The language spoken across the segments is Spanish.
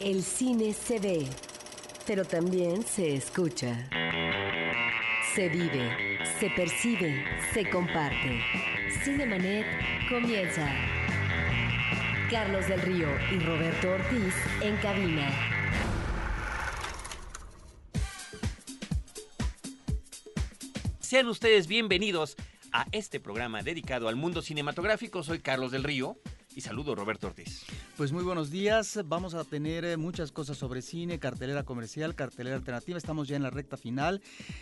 El cine se ve, pero también se escucha. Se vive, se percibe, se comparte. Cinemanet comienza. Carlos del Río y Roberto Ortiz en cabina. Sean ustedes bienvenidos a este programa dedicado al mundo cinematográfico. Soy Carlos del Río y saludo Roberto Ortiz. Pues muy buenos días, vamos a tener eh, muchas cosas sobre cine, cartelera comercial, cartelera alternativa, estamos ya en la recta final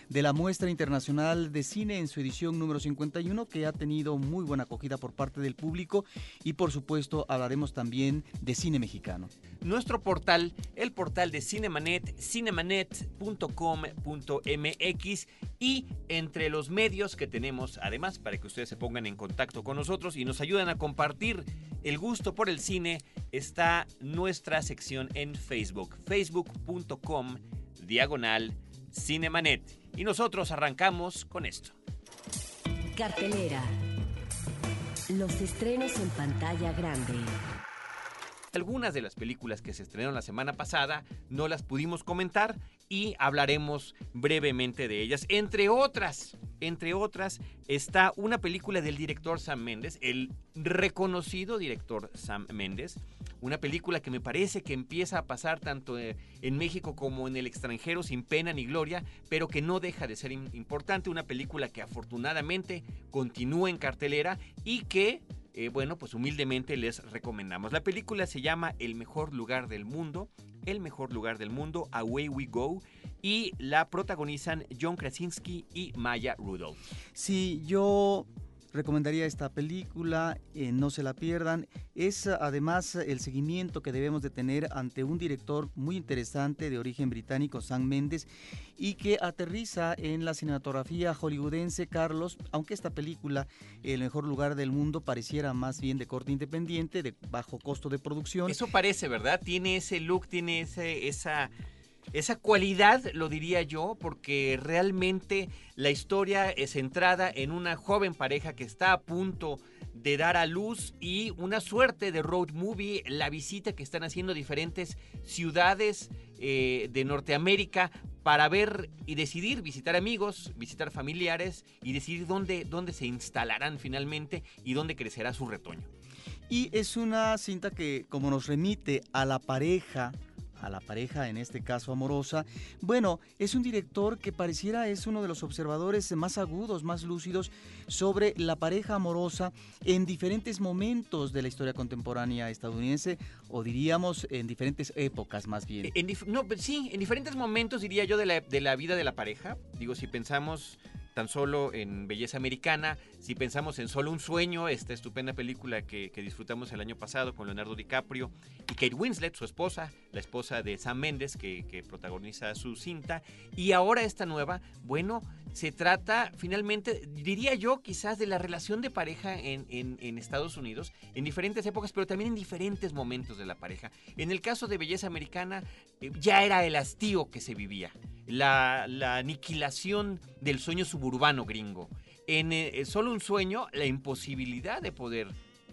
de la muestra internacional de cine en su edición número 51 que ha tenido muy buena acogida por parte del público. Y por supuesto hablaremos también de cine mexicano. Nuestro portal, el portal de Cinemanet, cinemanet.com.mx y entre los medios que tenemos además para que ustedes se pongan en contacto con nosotros y nos ayuden a compartir el gusto por el cine está nuestra sección en Facebook, facebook.com diagonal cinemanet. Y nosotros arrancamos con esto. Cartelera. Los estrenos en pantalla grande. Algunas de las películas que se estrenaron la semana pasada no las pudimos comentar y hablaremos brevemente de ellas. Entre otras, entre otras, está una película del director Sam Mendes, el reconocido director Sam Mendes, una película que me parece que empieza a pasar tanto eh, en México como en el extranjero sin pena ni gloria, pero que no deja de ser importante, una película que afortunadamente continúa en cartelera y que eh, bueno, pues humildemente les recomendamos. La película se llama El mejor lugar del mundo, El mejor lugar del mundo, Away We Go, y la protagonizan John Krasinski y Maya Rudolph. Sí, yo recomendaría esta película, eh, no se la pierdan. Es además el seguimiento que debemos de tener ante un director muy interesante de origen británico, Sam Mendes, y que aterriza en la cinematografía hollywoodense, Carlos, aunque esta película, El mejor lugar del mundo, pareciera más bien de corte independiente, de bajo costo de producción. Eso parece, ¿verdad? Tiene ese look, tiene ese, esa esa cualidad, lo diría yo, porque realmente la historia es centrada en una joven pareja que está a punto de dar a luz y una suerte de road movie, la visita que están haciendo diferentes ciudades eh, de Norteamérica para ver y decidir visitar amigos, visitar familiares y decidir dónde, dónde se instalarán finalmente y dónde crecerá su retoño. Y es una cinta que como nos remite a la pareja, a la pareja, en este caso amorosa. Bueno, es un director que pareciera es uno de los observadores más agudos, más lúcidos sobre la pareja amorosa en diferentes momentos de la historia contemporánea estadounidense, o diríamos en diferentes épocas más bien. no, sí, en diferentes momentos diría yo de la, de la vida de la pareja. Digo, si pensamos tan solo en Belleza Americana, si pensamos en Solo un Sueño, esta estupenda película que, disfrutamos el año pasado con Leonardo DiCaprio y Kate Winslet, su esposa, la esposa de Sam Mendes, que, que protagoniza su cinta, y ahora esta nueva, bueno, se trata finalmente, diría yo, quizás de la relación de pareja en, en, Estados Unidos, en diferentes épocas, pero también en diferentes momentos de la pareja. En el caso de Belleza Americana, eh, ya era el hastío que se vivía, la, la aniquilación del sueño suburbano gringo. En eh, solo un sueño, la imposibilidad de poder,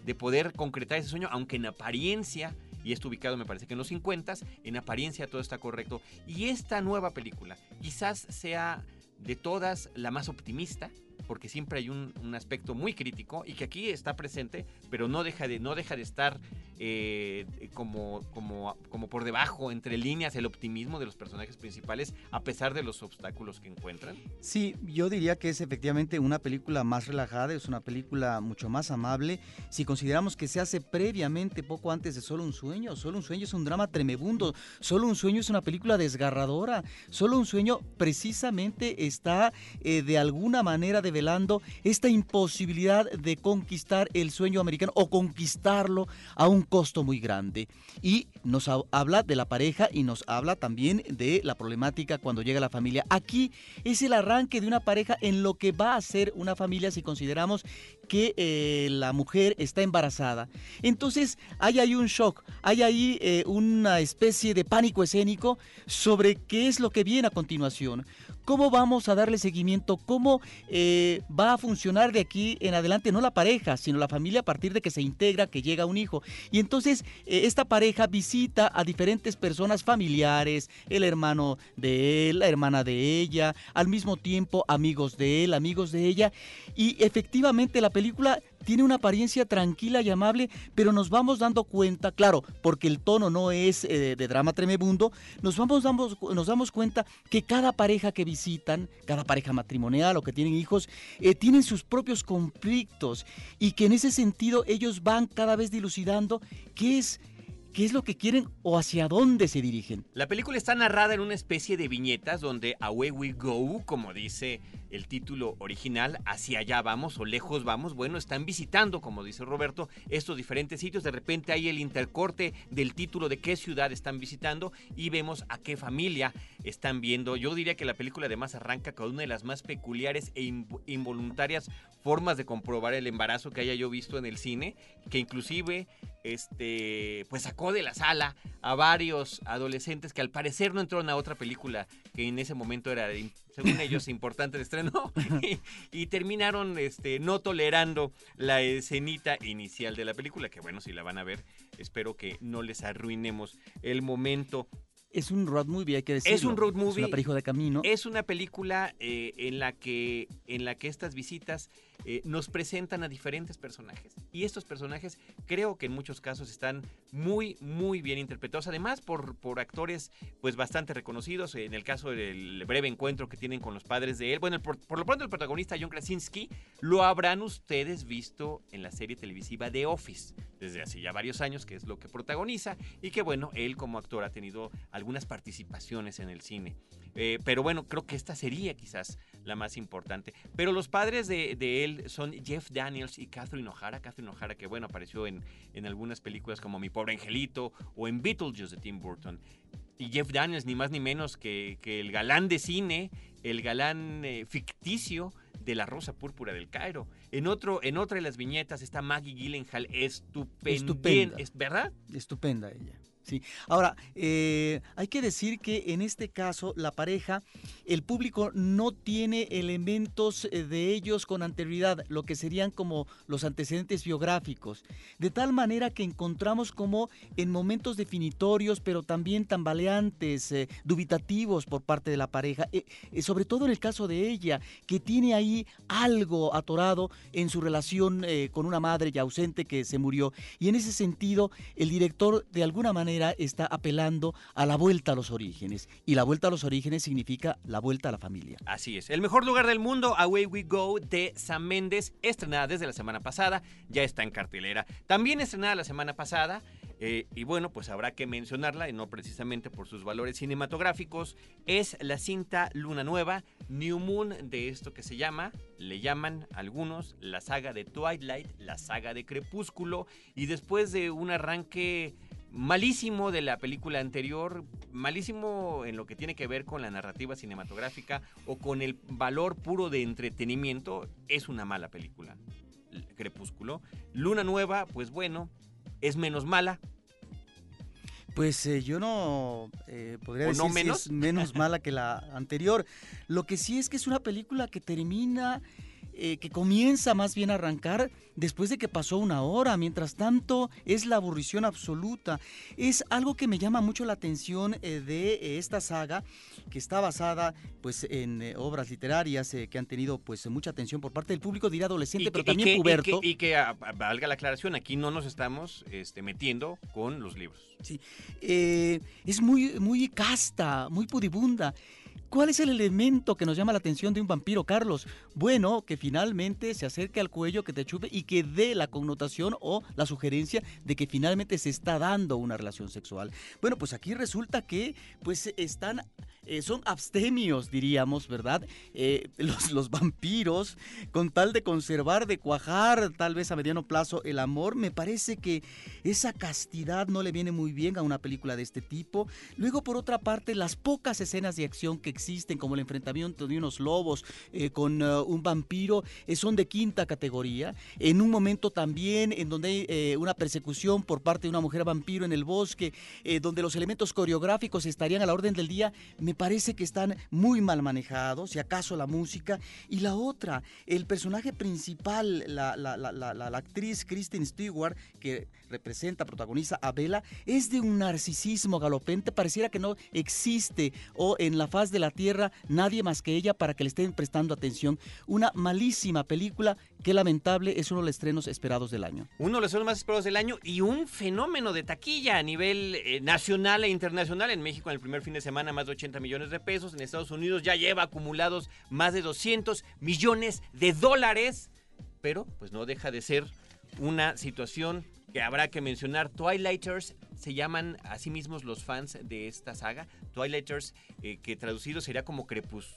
de poder concretar ese sueño, aunque en apariencia y está ubicado me parece que en los 50, en apariencia todo está correcto. Y esta nueva película quizás sea de todas la más optimista, porque siempre hay un, aspecto muy crítico y que aquí está presente, pero no deja de, no deja de estar eh, como, como, como por debajo, entre líneas, el optimismo de los personajes principales, a pesar de los obstáculos que encuentran. Sí, yo diría que es efectivamente una película más relajada, es una película mucho más amable. Si consideramos que se hace previamente, poco antes de Solo un Sueño, Solo un Sueño es un drama tremebundo, Solo un Sueño es una película desgarradora, Solo un Sueño precisamente está eh, de alguna manera de esta imposibilidad de conquistar el sueño americano o conquistarlo a un costo muy grande. Y nos habla de la pareja y nos habla también de la problemática cuando llega la familia. Aquí es el arranque de una pareja en lo que va a ser una familia si consideramos que eh, la mujer está embarazada. Entonces hay ahí un shock, hay ahí eh, una especie de pánico escénico sobre qué es lo que viene a continuación cómo vamos a darle seguimiento, cómo eh, va a funcionar de aquí en adelante, no la pareja, sino la familia a partir de que se integra, que llega un hijo. Y entonces eh, esta pareja visita a diferentes personas familiares, el hermano de él, la hermana de ella, al mismo tiempo amigos de él, amigos de ella. Y efectivamente la película tiene una apariencia tranquila y amable, pero nos vamos dando cuenta, claro, porque el tono no es eh, de drama tremebundo, nos vamos damos, nos damos cuenta que cada pareja que visitan, cada pareja matrimonial o que tienen hijos, eh, tienen sus propios conflictos y que en ese sentido ellos van cada vez dilucidando qué es qué es lo que quieren o hacia dónde se dirigen. La película está narrada en una especie de viñetas donde Away We Go, como dice el título original, hacia allá vamos o lejos vamos. Bueno, están visitando, como dice Roberto, estos diferentes sitios. De repente hay el intercorte del título de qué ciudad están visitando y vemos a qué familia están viendo. Yo diría que la película además arranca con una de las más peculiares e involuntarias formas de comprobar el embarazo que haya yo visto en el cine, que inclusive este pues sacó de la sala a varios adolescentes que al parecer no entraron a otra película que en ese momento era según ellos importante de estreno y, terminaron este no tolerando la escenita inicial de la película que bueno si la van a ver espero que no les arruinemos el momento es un road movie, hay que decirlo. Es un road movie. Es de camino. Es una película eh, en, la que, en la que estas visitas eh, nos presentan a diferentes personajes. Y estos personajes creo que en muchos casos están muy, muy bien interpretados. Además, por, por actores pues bastante reconocidos. En el caso del breve encuentro que tienen con los padres de él. Bueno, por, lo pronto el protagonista, John Krasinski, lo habrán ustedes visto en la serie televisiva The Office. Desde hace ya varios años, que es lo que protagoniza. Y que bueno, él como actor ha tenido algunas participaciones en el cine. Eh, pero bueno, creo que esta sería quizás la más importante. Pero los padres de, él son Jeff Daniels y Catherine O'Hara. Catherine O'Hara que bueno, apareció en, en algunas películas como Mi Pobre Angelito o en Beetlejuice de Tim Burton. Y Jeff Daniels, ni más ni menos que, que el galán de cine, el galán eh, ficticio de La Rosa Púrpura del Cairo. En, otro, en otra de las viñetas está Maggie Gyllenhaal, estupenda. Estupenda. ¿Verdad? Estupenda ella. Sí. Ahora, eh, hay que decir que en este caso la pareja, el público no tiene elementos eh, de ellos con anterioridad, lo que serían como los antecedentes biográficos, de tal manera que encontramos como en momentos definitorios, pero también tambaleantes, eh, dubitativos por parte de la pareja, sobre todo en el caso de ella, que tiene ahí algo atorado en su relación con una madre ya ausente que se murió. Y en ese sentido, el director de alguna manera está apelando a la vuelta a los orígenes. Y la vuelta a los orígenes significa la vuelta a la familia. Así es. El mejor lugar del mundo, Away We Go, de Sam Méndez, estrenada desde la semana pasada, ya está en cartelera. También estrenada la semana pasada. Eh, y bueno, pues habrá que mencionarla, y no precisamente por sus valores cinematográficos, es la cinta Luna Nueva, New Moon, de esto que se llama, le llaman algunos, la saga de Twilight, la saga de Crepúsculo, y después de un arranque malísimo de la película anterior, malísimo en lo que tiene que ver con la narrativa cinematográfica o con el valor puro de entretenimiento, es una mala película. Crepúsculo. Luna Nueva, pues bueno, es menos mala. Pues eh, yo no eh, podría decir menos? es menos mala que la anterior. Lo que sí es que es una película que termina eh, que comienza más bien a arrancar después de que pasó una hora. Mientras tanto, es la aburrición absoluta. Es algo que me llama mucho la atención eh, de eh, esta saga, que está basada pues, en obras literarias que han tenido pues, mucha atención por parte del público, dirá adolescente, pero también puberto. Y que, ah, valga la aclaración, aquí no nos estamos este, metiendo con los libros. Sí, es muy, muy casta, muy pudibunda. ¿Cuál es el elemento que nos llama la atención de un vampiro, Carlos? Bueno, que finalmente se acerque al cuello, que te chupe y que dé la connotación o la sugerencia de que finalmente se está dando una relación sexual. Bueno, pues aquí resulta que pues están eh, son abstemios, diríamos, ¿verdad? Eh, los, vampiros, con tal de conservar, de cuajar tal vez a mediano plazo el amor, me parece que esa castidad no le viene muy bien a una película de este tipo. Luego, por otra parte, las pocas escenas de acción que existen, como el enfrentamiento de unos lobos eh, con un vampiro, son de quinta categoría. En un momento también en donde hay una persecución por parte de una mujer vampiro en el bosque, donde los elementos coreográficos estarían a la orden del día, me parece que están muy mal manejados, si acaso la música. Y la otra, el personaje principal, la, actriz Kristen Stewart, que representa, protagoniza a Bella, es de un narcisismo galopente, pareciera que no existe o en la faz de la tierra nadie más que ella para que le estén prestando atención. Una malísima película Qué lamentable, es uno de los estrenos esperados del año. Uno de los estrenos más esperados del año y un fenómeno de taquilla a nivel eh, nacional e internacional. En México en el primer fin de semana más de 80 millones de pesos. En Estados Unidos ya lleva acumulados más de 200 millones de dólares. Pero pues no deja de ser una situación que habrá que mencionar. Twilighters se llaman a sí mismos los fans de esta saga. Twilighters, eh, que traducido sería como crepus,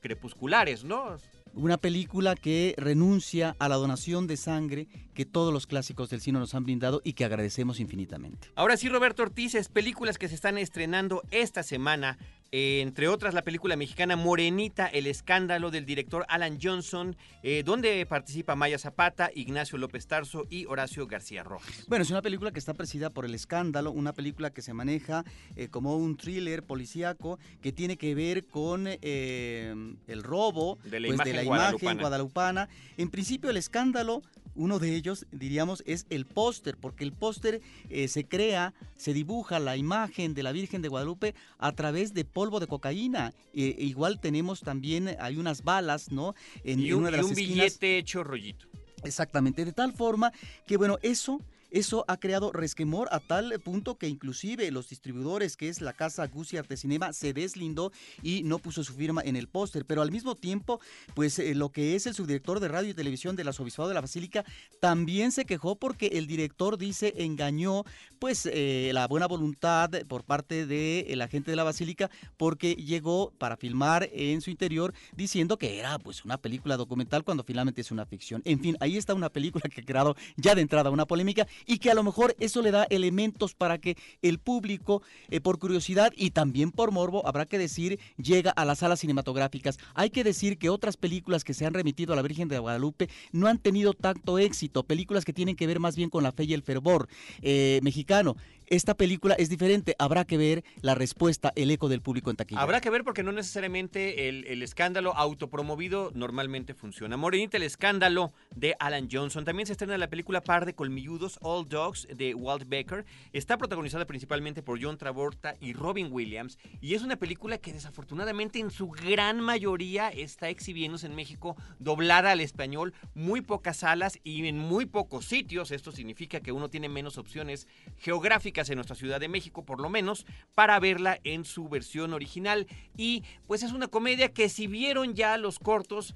crepusculares, ¿no? Una película que renuncia a la donación de sangre que todos los clásicos del cine nos han brindado y que agradecemos infinitamente. Ahora sí, Roberto Ortiz, es películas que se están estrenando esta semana entre otras la película mexicana Morenita, el escándalo del director Alan Johnson, eh, donde participa Maya Zapata, Ignacio López Tarso y Horacio García Rojas. Bueno, es una película que está presidida por el escándalo, una película que se maneja eh, como un thriller policíaco que tiene que ver con eh, el robo de la, pues, imagen, guadalupana. En principio el escándalo uno de ellos, diríamos, es el póster, porque el póster eh, se crea, se dibuja la imagen de la Virgen de Guadalupe a través de polvo de cocaína. E, igual tenemos también, hay unas balas, ¿no? En, y un, un billete hecho rollito. Exactamente, de tal forma que, bueno, eso eso ha creado resquemor a tal punto que inclusive los distribuidores, que es la casa Gucci Artesinema, se deslindó y no puso su firma en el póster. Pero al mismo tiempo, pues eh, lo que es el subdirector de radio y televisión del arzobispado de la Basílica también se quejó porque el director dice engañó pues eh, la buena voluntad por parte de la gente de la Basílica porque llegó para filmar en su interior diciendo que era pues una película documental cuando finalmente es una ficción. En fin, ahí está una película que ha creado ya de entrada una polémica y que a lo mejor eso le da elementos para que el público, eh, por curiosidad y también por morbo, habrá que decir, llega a las salas cinematográficas. Hay que decir que otras películas que se han remitido a la Virgen de Guadalupe no han tenido tanto éxito, películas que tienen que ver más bien con la fe y el fervor eh, mexicano. Esta película es diferente, habrá que ver la respuesta, el eco del público en taquilla. Habrá que ver porque no necesariamente el, escándalo autopromovido normalmente funciona. Morenita, el escándalo de Alan Johnson. También se estrena la película Par de Colmilludos, All Dogs, de Walt Baker. Está protagonizada principalmente por John Travolta y Robin Williams. Y es una película que desafortunadamente en su gran mayoría está exhibiéndose en México doblada al español. Muy pocas salas y en muy pocos sitios. Esto significa que uno tiene menos opciones geográficas en nuestra Ciudad de México, por lo menos, para verla en su versión original. Y pues es una comedia que si vieron ya los cortos,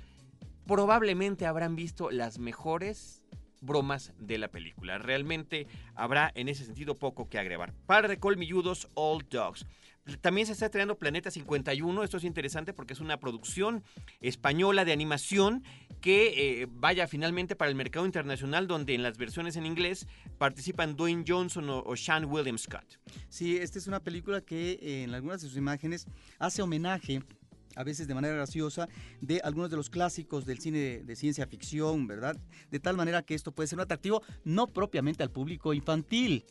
probablemente habrán visto las mejores bromas de la película. Realmente habrá en ese sentido poco que agregar. Par de colmilludos, All Dogs. También se está estrenando Planeta 51. Esto es interesante porque es una producción española de animación que eh, vaya finalmente para el mercado internacional, donde en las versiones en inglés participan Dwayne Johnson o, Sean William Scott. Sí, esta es una película que eh, en algunas de sus imágenes hace homenaje a veces de manera graciosa, de algunos de los clásicos del cine de, ciencia ficción, ¿verdad? De tal manera que esto puede ser un atractivo no propiamente al público infantil,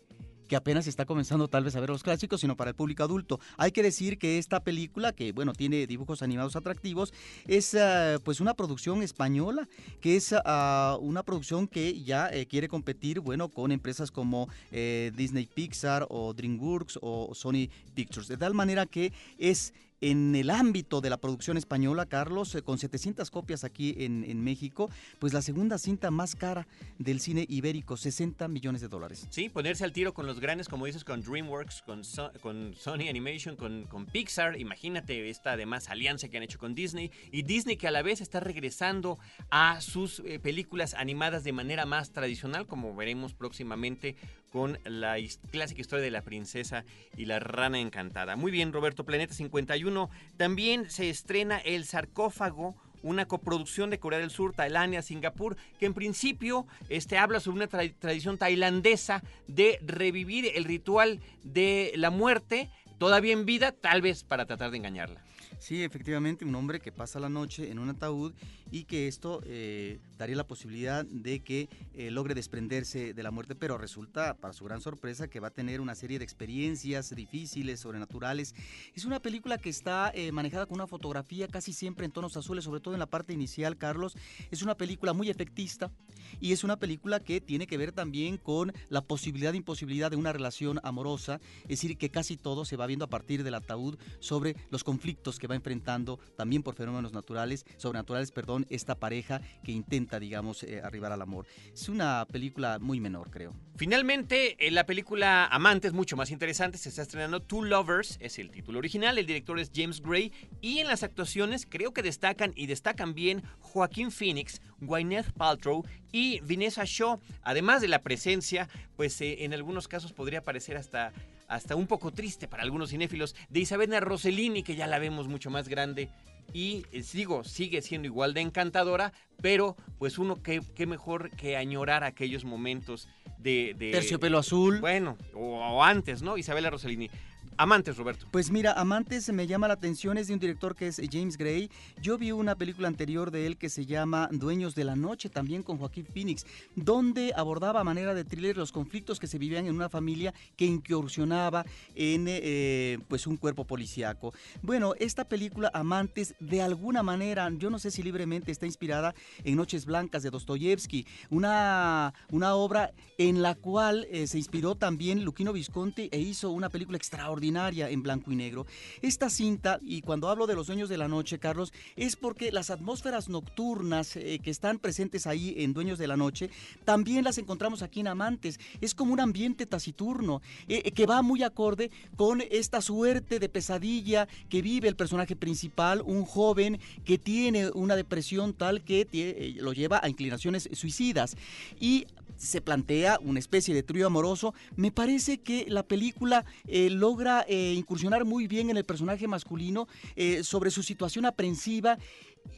que apenas está comenzando tal vez a ver los clásicos, sino para el público adulto. Hay que decir que esta película, que bueno, tiene dibujos animados atractivos, es ah, pues una producción española, que es ah, una producción que ya eh, quiere competir, bueno, con empresas como eh, Disney Pixar o DreamWorks o Sony Pictures. De tal manera que es en el ámbito de la producción española, Carlos, eh, con 700 copias aquí en, México, pues la segunda cinta más cara del cine ibérico, 60 millones de dólares. Sí, ponerse al tiro con los grandes, como dices, con DreamWorks, con, con Sony Animation, con, con, Pixar. Imagínate esta además alianza que han hecho con Disney. Y Disney que a la vez está regresando a sus eh, películas animadas de manera más tradicional, como veremos próximamente con la clásica historia de la princesa y la rana encantada. Muy bien, Roberto, Planeta 51 51 también se estrena El sarcófago una coproducción de Corea del Sur, Tailandia, Singapur, que en principio este, habla sobre una tradición tailandesa de revivir el ritual de la muerte, todavía en vida, tal vez para tratar de engañarla. Sí, efectivamente, un hombre que pasa la noche en un ataúd y que esto eh, daría la posibilidad de que eh, logre desprenderse de la muerte, pero resulta, para su gran sorpresa, que va a tener una serie de experiencias difíciles, sobrenaturales. Es una película que está eh, manejada con una fotografía casi siempre en tonos azules, sobre todo en la parte inicial, Carlos. Es una película muy efectista y es una película que tiene que ver también con la posibilidad e imposibilidad de una relación amorosa, es decir, que casi todo se va viendo a partir del ataúd sobre los conflictos que va enfrentando también por fenómenos naturales, sobrenaturales, perdón, esta pareja que intenta, digamos, eh, arribar al amor. Es una película muy menor, creo. Finalmente, en la película Amantes, mucho más interesante, se está estrenando Two Lovers, es el título original, el director es James Gray, y en las actuaciones creo que destacan y destacan bien Joaquín Phoenix, Gwyneth Paltrow y Vanessa Shaw, además de la presencia, pues eh, en algunos casos podría parecer hasta hasta un poco triste para algunos cinéfilos, de Isabella Rossellini, que ya la vemos mucho más grande. Y eh, sigo, sigue siendo igual de encantadora, pero pues uno que, mejor que añorar aquellos momentos de... de Terciopelo azul. Bueno, o, o antes, ¿no? Isabela Rossellini. Amantes, Roberto. Pues mira, Amantes me llama la atención, es de un director que es James Gray. Yo vi una película anterior de él que se llama Dueños de la Noche, también con Joaquín Phoenix, donde abordaba a manera de thriller los conflictos que se vivían en una familia que incursionaba en eh, pues un cuerpo policíaco. Bueno, esta película Amantes, de alguna manera, yo no sé si libremente está inspirada en Noches Blancas de Dostoyevsky, una, una obra en la cual eh, se inspiró también Luquino Visconti e hizo una película extraordinaria en blanco y negro. Esta cinta, y cuando hablo de los sueños de la noche, Carlos, es porque las atmósferas nocturnas eh, que están presentes ahí en Dueños de la Noche, también las encontramos aquí en Amantes. Es como un ambiente taciturno, eh, eh, que va muy acorde con esta suerte de pesadilla que vive el personaje principal, un joven que tiene una depresión tal que lo lleva a inclinaciones suicidas. Y se plantea una especie de trío amoroso. Me parece que la película eh, logra eh, incursionar muy bien en el personaje masculino eh, sobre su situación aprensiva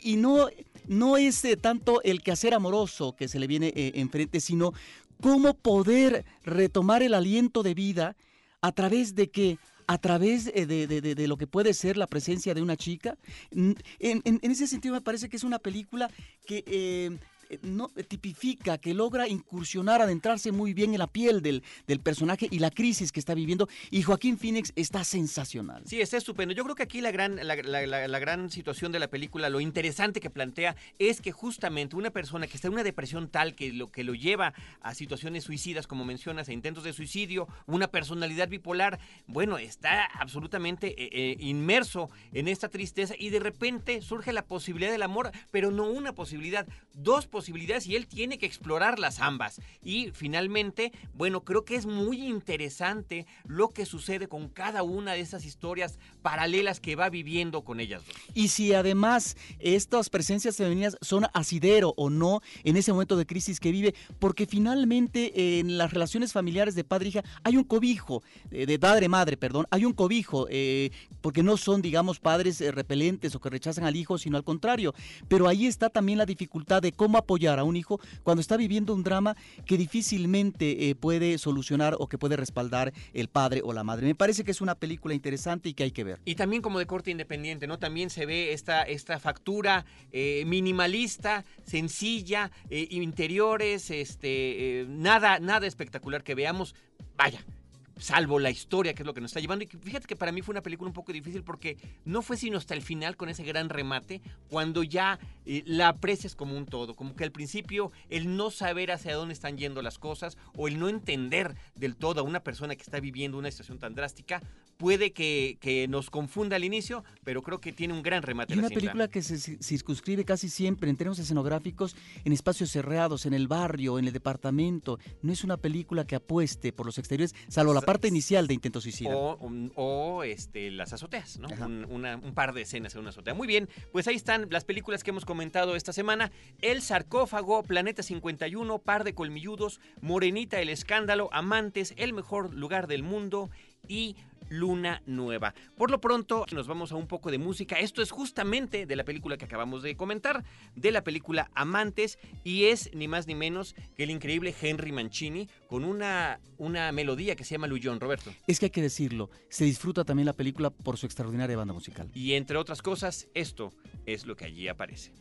y no, no es tanto el quehacer amoroso que se le viene enfrente, sino cómo poder retomar el aliento de vida a través de que a través de, lo que puede ser la presencia de una chica. En, ese sentido me parece que es una película que eh, no, eh, tipifica, que logra incursionar, adentrarse muy bien en la piel del, del personaje y la crisis que está viviendo. Y Joaquín Phoenix está sensacional. Sí, está estupendo. Yo creo que aquí la gran, la, la, gran situación de la película, lo interesante que plantea, es que justamente una persona que está en una depresión tal que lo que lo lleva a situaciones suicidas, como mencionas, a intentos de suicidio, una personalidad bipolar, bueno, está absolutamente eh, inmerso en esta tristeza y de repente surge la posibilidad del amor, pero no una posibilidad, dos posibilidades posibilidades y él tiene que explorarlas ambas. Y finalmente, bueno, creo que es muy interesante lo que sucede con cada una de esas historias paralelas que va viviendo con ellas dos. Y si además estas presencias femeninas son asidero o no en ese momento de crisis que vive, porque finalmente en las relaciones familiares de padre e hija hay un cobijo, eh, de padre-madre, perdón, hay un cobijo, eh, porque no son, digamos, padres eh, repelentes o que rechazan al hijo, sino al contrario. Pero ahí está también la dificultad de cómo apoyar a un hijo cuando está viviendo un drama que difícilmente eh, puede solucionar o que puede respaldar el padre o la madre. Me parece que es una película interesante y que hay que ver. Y también como de corte independiente, ¿no? También se ve esta, esta factura eh, minimalista, sencilla, eh, interiores, este, nada, nada espectacular que veamos. Vaya, salvo la historia, que es lo que nos está llevando. Y fíjate que para mí fue una película un poco difícil porque no fue sino hasta el final con ese gran remate, cuando ya eh, la aprecias como un todo, como que al principio el no saber hacia dónde están yendo las cosas o el no entender del todo a una persona que está viviendo una situación tan drástica, puede que, nos confunda al inicio, pero creo que tiene un gran remate. Y una película que se circunscribe casi siempre en términos escenográficos en espacios cerrados, en el barrio, en el departamento. No es una película que apueste por los exteriores, salvo la parte inicial de Intento Suicida. O, este, las azoteas, ¿no? Un, par de escenas en una azotea. Muy bien, pues ahí están las películas que hemos comentado esta semana. El sarcófago, Planeta 51, Par de colmilludos, Morenita, El escándalo, Amantes, El mejor lugar del mundo y Luna Nueva. Por lo pronto nos vamos a un poco de música. Esto es justamente de la película que acabamos de comentar, de la película Amantes, y es ni más ni menos que el increíble Henry Mancini con una, una melodía que se llama Lullón, Roberto. Es que hay que decirlo, se disfruta también la película por su extraordinaria banda musical. Y entre otras cosas, esto es lo que allí aparece.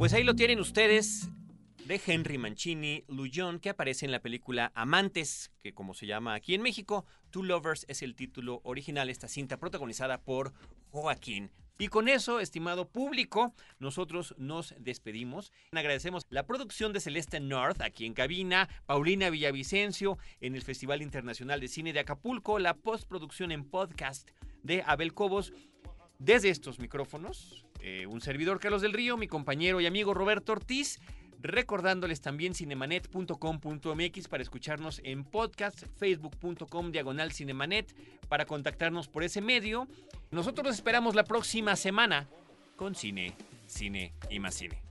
Pues ahí lo tienen ustedes de Henry Mancini, Lujon, que aparece en la película Amantes, que como se llama aquí en México, Two Lovers es el título original, esta cinta protagonizada por Joaquín. Y con eso, estimado público, nosotros nos despedimos. Agradecemos la producción de Celeste North aquí en cabina, Paulina Villavicencio en el Festival Internacional de Cine de Acapulco, la postproducción en podcast de Abel Cobos. Desde estos micrófonos, eh, un servidor Carlos del Río, mi compañero y amigo Roberto Ortiz, recordándoles también cinemanet.com.mx para escucharnos en podcast, facebook.com diagonal cinemanet para contactarnos por ese medio. Nosotros los esperamos la próxima semana con cine, cine y más cine.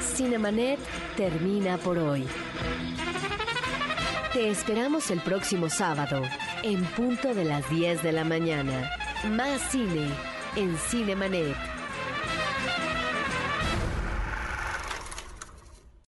Cinemanet termina por hoy. Te esperamos el próximo sábado, en punto de las 10 de la mañana. Más cine en Cinemanet.